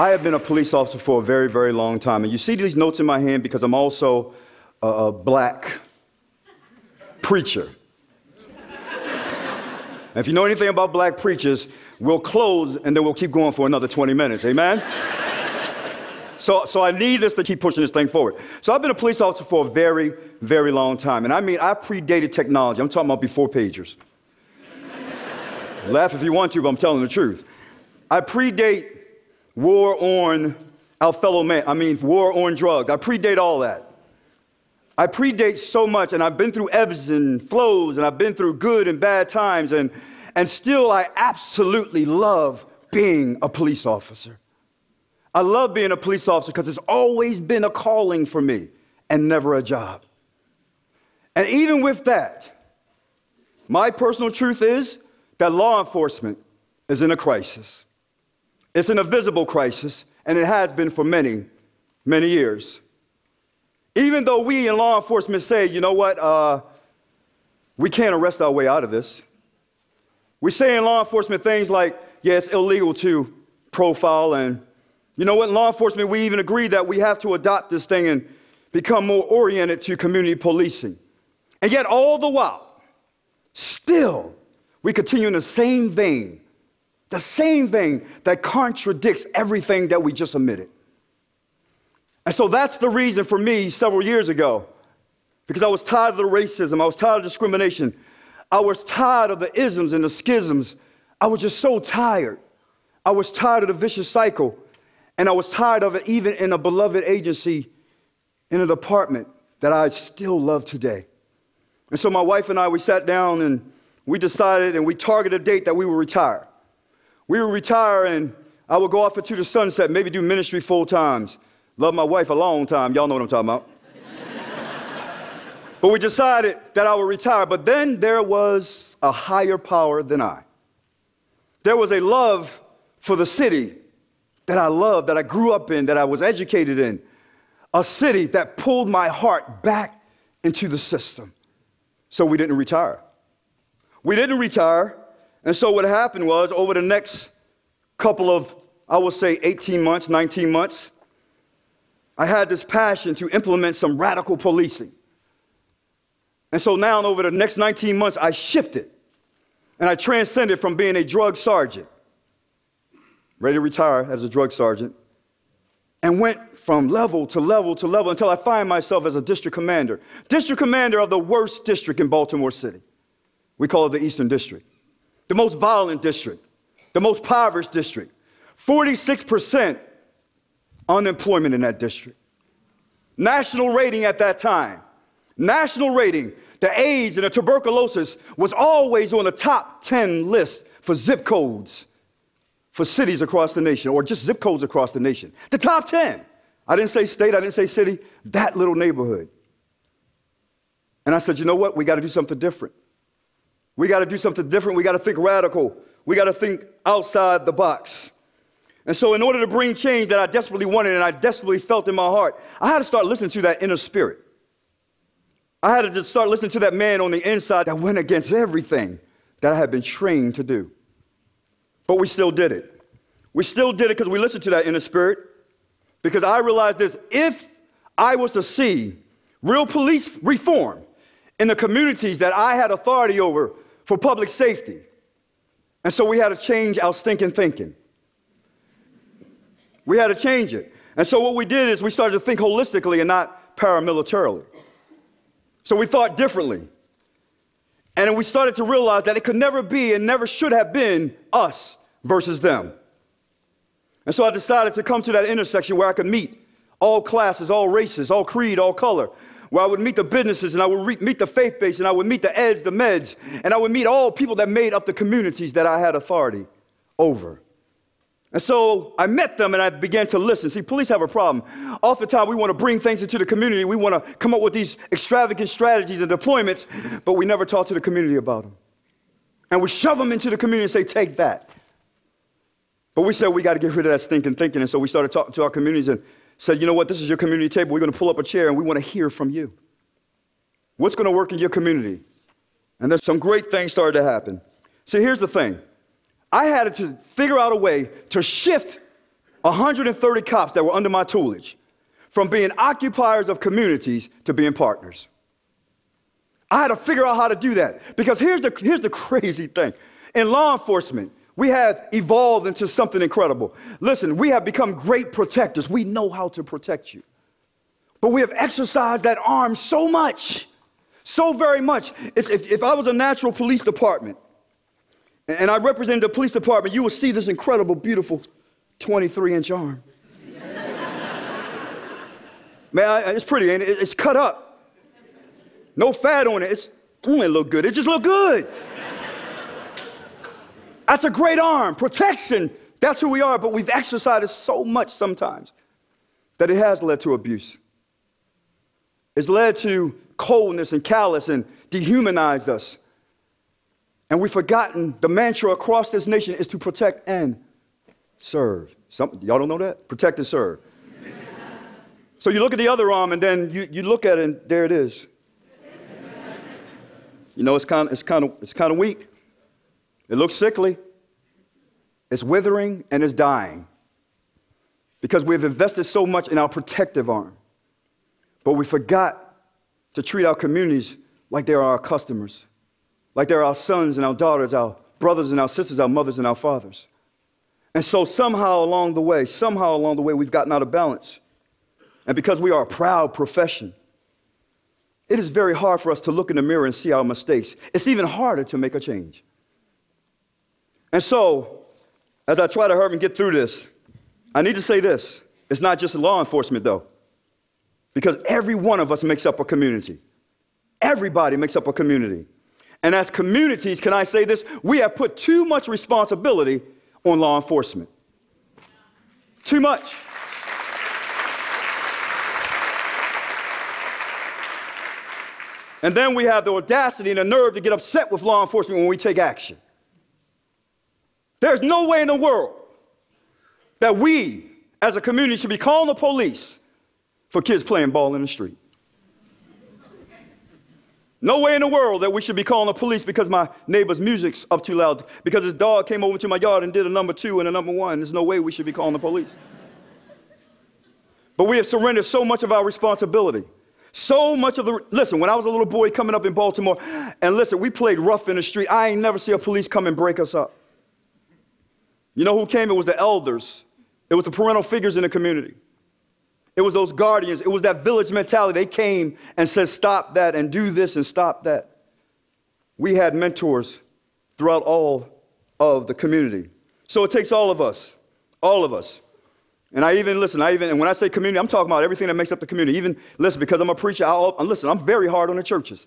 I have been a police officer for a very, very long time. And you see these notes in my hand because I'm also a, a black preacher. and if you know anything about black preachers, we'll close and then we'll keep going for another 20 minutes. Amen? so, so I need this to keep pushing this thing forward. So I've been a police officer for a very, very long time. And I mean, I predated technology. I'm talking about before pagers. Laugh if you want to, but I'm telling the truth. I predate war on our fellow man. I mean, war on drugs. I predate all that. I predate so much, and I've been through ebbs and flows, and I've been through good and bad times, and, and still I absolutely love being a police officer. I love being a police officer because it's always been a calling for me and never a job. And even with that, my personal truth is that law enforcement is in a crisis. It's an invisible crisis, and it has been for many, many years. Even though we in law enforcement say, you know what, uh, we can't arrest our way out of this. We say in law enforcement things like, yeah, it's illegal to profile, and you know what, in law enforcement, we even agree that we have to adopt this thing and become more oriented to community policing. And yet, all the while, still, we continue in the same vein the same thing that contradicts everything that we just admitted. And so that's the reason for me several years ago, because I was tired of the racism, I was tired of discrimination, I was tired of the isms and the schisms. I was just so tired. I was tired of the vicious cycle, and I was tired of it even in a beloved agency in a department that I still love today. And so my wife and I, we sat down and we decided and we targeted a date that we would retire we would retire and I would go off into the sunset, maybe do ministry full times. Love my wife a long time. Y'all know what I'm talking about. but we decided that I would retire. But then there was a higher power than I. There was a love for the city that I loved, that I grew up in, that I was educated in. A city that pulled my heart back into the system. So we didn't retire. We didn't retire and so what happened was over the next couple of, I will say 18 months, 19 months, I had this passion to implement some radical policing. And so now, over the next 19 months, I shifted and I transcended from being a drug sergeant, ready to retire as a drug sergeant, and went from level to level to level until I find myself as a district commander. District commander of the worst district in Baltimore City. We call it the Eastern District the most violent district, the most impoverished district. 46% unemployment in that district. National rating at that time, national rating, the AIDS and the tuberculosis was always on the top 10 list for zip codes for cities across the nation, or just zip codes across the nation. The top 10. I didn't say state, I didn't say city, that little neighborhood. And I said, you know what? We got to do something different. We got to do something different. We got to think radical. We got to think outside the box. And so, in order to bring change that I desperately wanted and I desperately felt in my heart, I had to start listening to that inner spirit. I had to start listening to that man on the inside that went against everything that I had been trained to do. But we still did it. We still did it because we listened to that inner spirit. Because I realized this if I was to see real police reform in the communities that I had authority over, for public safety. And so we had to change our stinking thinking. We had to change it. And so what we did is we started to think holistically and not paramilitarily. So we thought differently. And we started to realize that it could never be and never should have been us versus them. And so I decided to come to that intersection where I could meet all classes, all races, all creed, all color, where I would meet the businesses and I would re- meet the faith base and I would meet the eds, the meds, and I would meet all people that made up the communities that I had authority over. And so I met them and I began to listen. See, police have a problem. Oftentimes, we want to bring things into the community. We want to come up with these extravagant strategies and deployments, but we never talk to the community about them. And we shove them into the community and say, take that. But we said we got to get rid of that stinking thinking. And so we started talking to our communities and said, you know what, this is your community table. We're going to pull up a chair and we want to hear from you. What's going to work in your community? And then some great things started to happen. See, here's the thing I had to figure out a way to shift 130 cops that were under my tutelage from being occupiers of communities to being partners. I had to figure out how to do that because here's the, here's the crazy thing. In law enforcement, we have evolved into something incredible. Listen, we have become great protectors. We know how to protect you. But we have exercised that arm so much, so very much. If, if, I was a natural police department and I represented the police department, you would see this incredible, beautiful 23 inch arm. Man, it's pretty, ain't it? It's cut up. No fat on it. It's, it look good. It just look good. That's a great arm. Protection. That's who we are, but we've exercised it so much sometimes that it has led to abuse. It's led to coldness and callous and dehumanized us. And we've forgotten the mantra across this nation is to protect and serve. Some, y'all don't know that? Protect and serve. So you look at the other arm and then you, you look at it and there it is. You know, it's kind of, it's kind of, it's kind of weak. It looks sickly. It's withering and it's dying because we've invested so much in our protective arm. But we forgot to treat our communities like they are our customers, like they're our sons and our daughters, our brothers and our sisters, our mothers and our fathers. And so somehow along the way, somehow along the way, we've gotten out of balance. And because we are a proud profession, it is very hard for us to look in the mirror and see our mistakes. It's even harder to make a change. And so, as I try to hurry and get through this, I need to say this. It's not just law enforcement, though, because every one of us makes up a community. Everybody makes up a community. And as communities, can I say this? We have put too much responsibility on law enforcement. Too much. And then we have the audacity and the nerve to get upset with law enforcement when we take action. There's no way in the world that we, as a community, should be calling the police for kids playing ball in the street. No way in the world that we should be calling the police because my neighbor's music's up too loud, because his dog came over to my yard and did a number two and a number one. There's no way we should be calling the police. But we have surrendered so much of our responsibility. So much of the, listen, when I was a little boy coming up in Baltimore, and listen, we played rough in the street. I ain't never see a police come and break us up. You know who came? It was the elders, it was the parental figures in the community. It was those guardians. It was that village mentality. They came and said, stop that and do this and stop that. We had mentors throughout all of the community. So it takes all of us, all of us, and I even, listen, I even, and when I say community, I'm talking about everything that makes up the community. Even, listen, because I'm a preacher, I'll, listen, I'm very hard on the churches.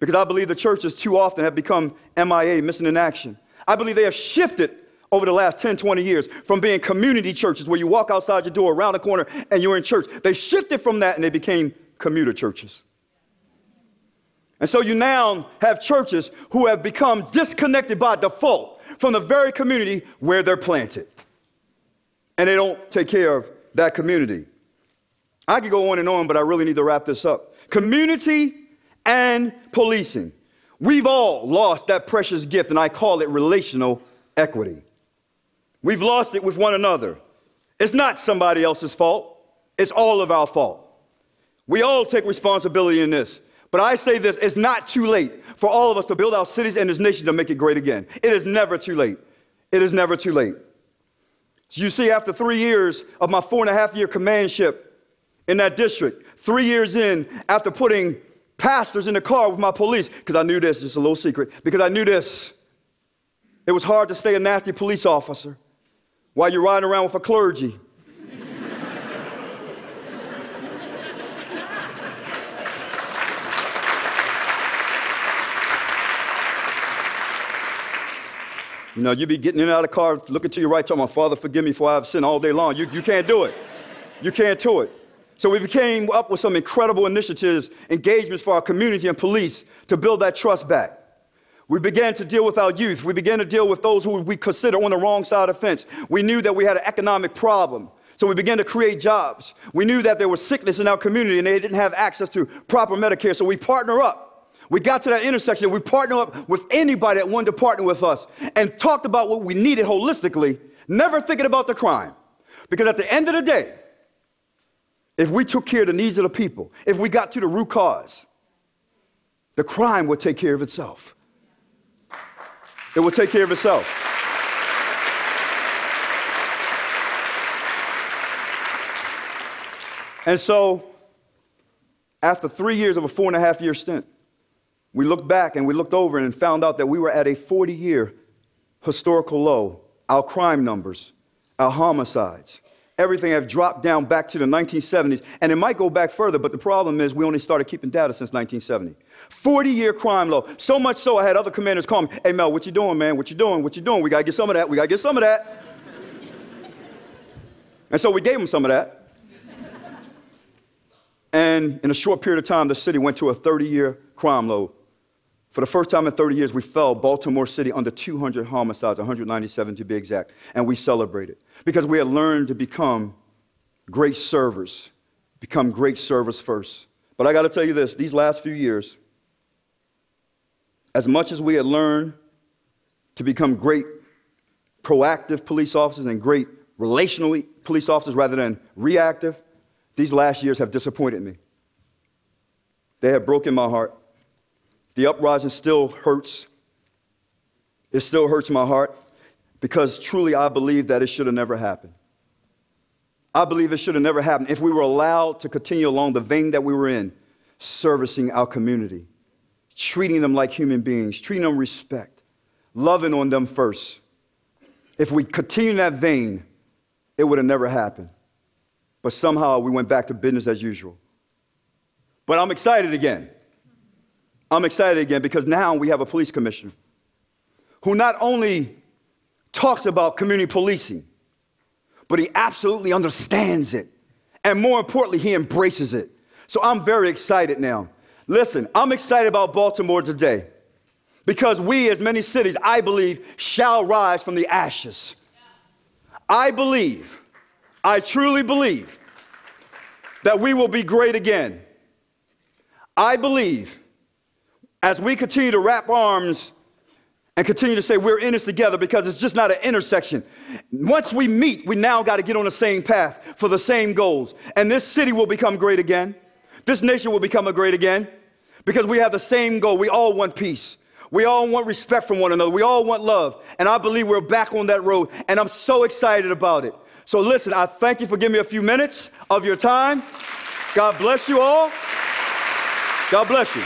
Because I believe the churches too often have become MIA, missing in action. I believe they have shifted over the last 10, 20 years from being community churches where you walk outside your door, around the corner, and you're in church. They shifted from that and they became commuter churches. And so you now have churches who have become disconnected by default from the very community where they're planted and they don't take care of that community. I could go on and on, but I really need to wrap this up. Community and policing. We've all lost that precious gift, and I call it relational equity. We've lost it with one another. It's not somebody else's fault, it's all of our fault. We all take responsibility in this. But I say this it's not too late for all of us to build our cities and this nation to make it great again. It is never too late. It is never too late. You see, after three years of my four and a half year commandship in that district, three years in, after putting pastors in the car with my police, because I knew this, just a little secret, because I knew this. It was hard to stay a nasty police officer while you're riding around with a clergy. You know, you'd be getting in and out of the car, looking to your right, talking about, Father, forgive me for I have sinned all day long. You, you can't do it. You can't do it. So we came up with some incredible initiatives, engagements for our community and police to build that trust back. We began to deal with our youth. We began to deal with those who we consider on the wrong side of the fence. We knew that we had an economic problem. So we began to create jobs. We knew that there was sickness in our community and they didn't have access to proper Medicare. So we partner up we got to that intersection. We partner up with anybody that wanted to partner with us and talked about what we needed holistically, never thinking about the crime. Because at the end of the day, if we took care of the needs of the people, if we got to the root cause, the crime would take care of itself. It will take care of itself. And so, after three years of a four and a half year stint, we looked back and we looked over and found out that we were at a 40 year historical low. Our crime numbers, our homicides, everything have dropped down back to the 1970s. And it might go back further, but the problem is we only started keeping data since 1970. 40 year crime low. So much so I had other commanders call me, hey Mel, what you doing, man? What you doing? What you doing? We gotta get some of that. We gotta get some of that. and so we gave them some of that. And in a short period of time, the city went to a 30 year crime low. For the first time in 30 years, we fell Baltimore City under 200 homicides, 197 to be exact, and we celebrated because we had learned to become great servers, become great servers first. But I got to tell you this these last few years, as much as we had learned to become great proactive police officers and great relational police officers rather than reactive, these last years have disappointed me. They have broken my heart. The uprising still hurts. It still hurts my heart because truly I believe that it should have never happened. I believe it should have never happened if we were allowed to continue along the vein that we were in, servicing our community, treating them like human beings, treating them respect, loving on them first. If we continue in that vein, it would have never happened. But somehow we went back to business as usual. But I'm excited again. I'm excited again because now we have a police commissioner who not only talks about community policing, but he absolutely understands it. And more importantly, he embraces it. So I'm very excited now. Listen, I'm excited about Baltimore today because we, as many cities, I believe, shall rise from the ashes. I believe I truly believe that we will be great again. I believe as we continue to wrap arms and continue to say we're in this together because it's just not an intersection. Once we meet, we now got to get on the same path for the same goals. And this city will become great again. This nation will become a great again because we have the same goal. We all want peace. We all want respect from one another. We all want love. And I believe we're back on that road. And I'm so excited about it. So listen, I thank you for giving me a few minutes of your time. God bless you all. God bless you.